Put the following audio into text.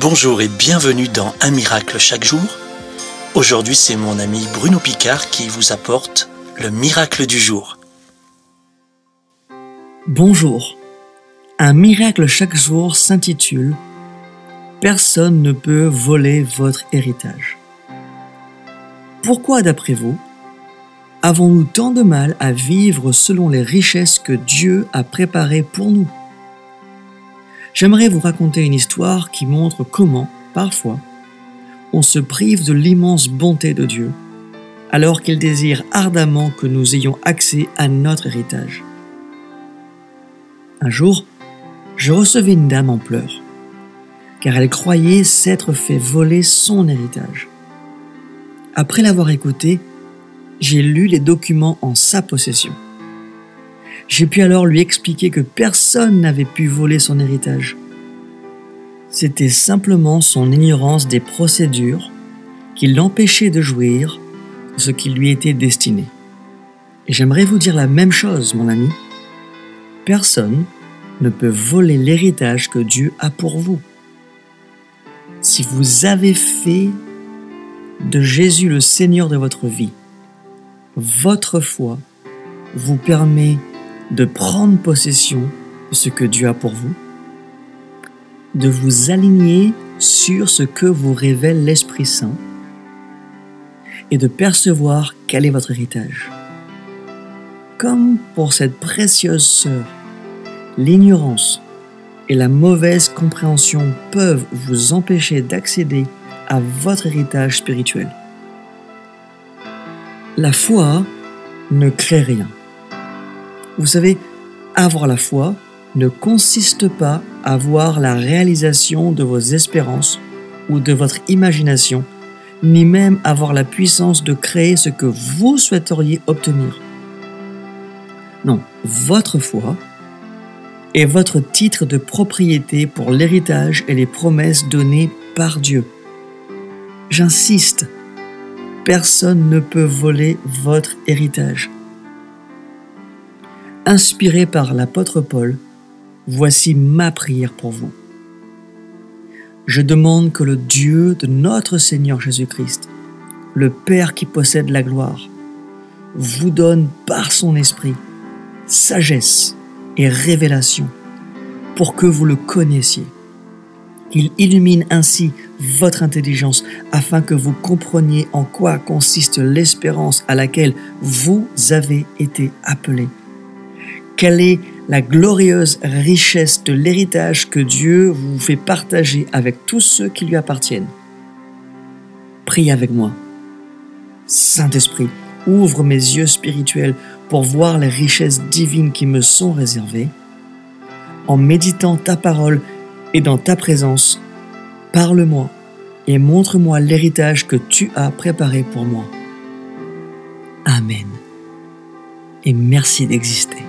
Bonjour et bienvenue dans Un miracle chaque jour. Aujourd'hui, c'est mon ami Bruno Picard qui vous apporte le miracle du jour. Bonjour. Un miracle chaque jour s'intitule Personne ne peut voler votre héritage. Pourquoi, d'après vous, avons-nous tant de mal à vivre selon les richesses que Dieu a préparées pour nous? J'aimerais vous raconter une histoire qui montre comment, parfois, on se prive de l'immense bonté de Dieu, alors qu'il désire ardemment que nous ayons accès à notre héritage. Un jour, je recevais une dame en pleurs, car elle croyait s'être fait voler son héritage. Après l'avoir écoutée, j'ai lu les documents en sa possession. J'ai pu alors lui expliquer que personne n'avait pu voler son héritage. C'était simplement son ignorance des procédures qui l'empêchait de jouir de ce qui lui était destiné. Et j'aimerais vous dire la même chose, mon ami. Personne ne peut voler l'héritage que Dieu a pour vous. Si vous avez fait de Jésus le Seigneur de votre vie, votre foi vous permet de prendre possession de ce que Dieu a pour vous, de vous aligner sur ce que vous révèle l'Esprit Saint et de percevoir quel est votre héritage. Comme pour cette précieuse sœur, l'ignorance et la mauvaise compréhension peuvent vous empêcher d'accéder à votre héritage spirituel. La foi ne crée rien. Vous savez, avoir la foi ne consiste pas à voir la réalisation de vos espérances ou de votre imagination, ni même avoir la puissance de créer ce que vous souhaiteriez obtenir. Non, votre foi est votre titre de propriété pour l'héritage et les promesses données par Dieu. J'insiste, personne ne peut voler votre héritage. Inspiré par l'apôtre Paul, voici ma prière pour vous. Je demande que le Dieu de notre Seigneur Jésus-Christ, le Père qui possède la gloire, vous donne par son esprit sagesse et révélation pour que vous le connaissiez. Qu'il illumine ainsi votre intelligence afin que vous compreniez en quoi consiste l'espérance à laquelle vous avez été appelés quelle est la glorieuse richesse de l'héritage que Dieu vous fait partager avec tous ceux qui lui appartiennent Priez avec moi. Saint-Esprit, ouvre mes yeux spirituels pour voir les richesses divines qui me sont réservées. En méditant ta parole et dans ta présence, parle-moi et montre-moi l'héritage que tu as préparé pour moi. Amen. Et merci d'exister.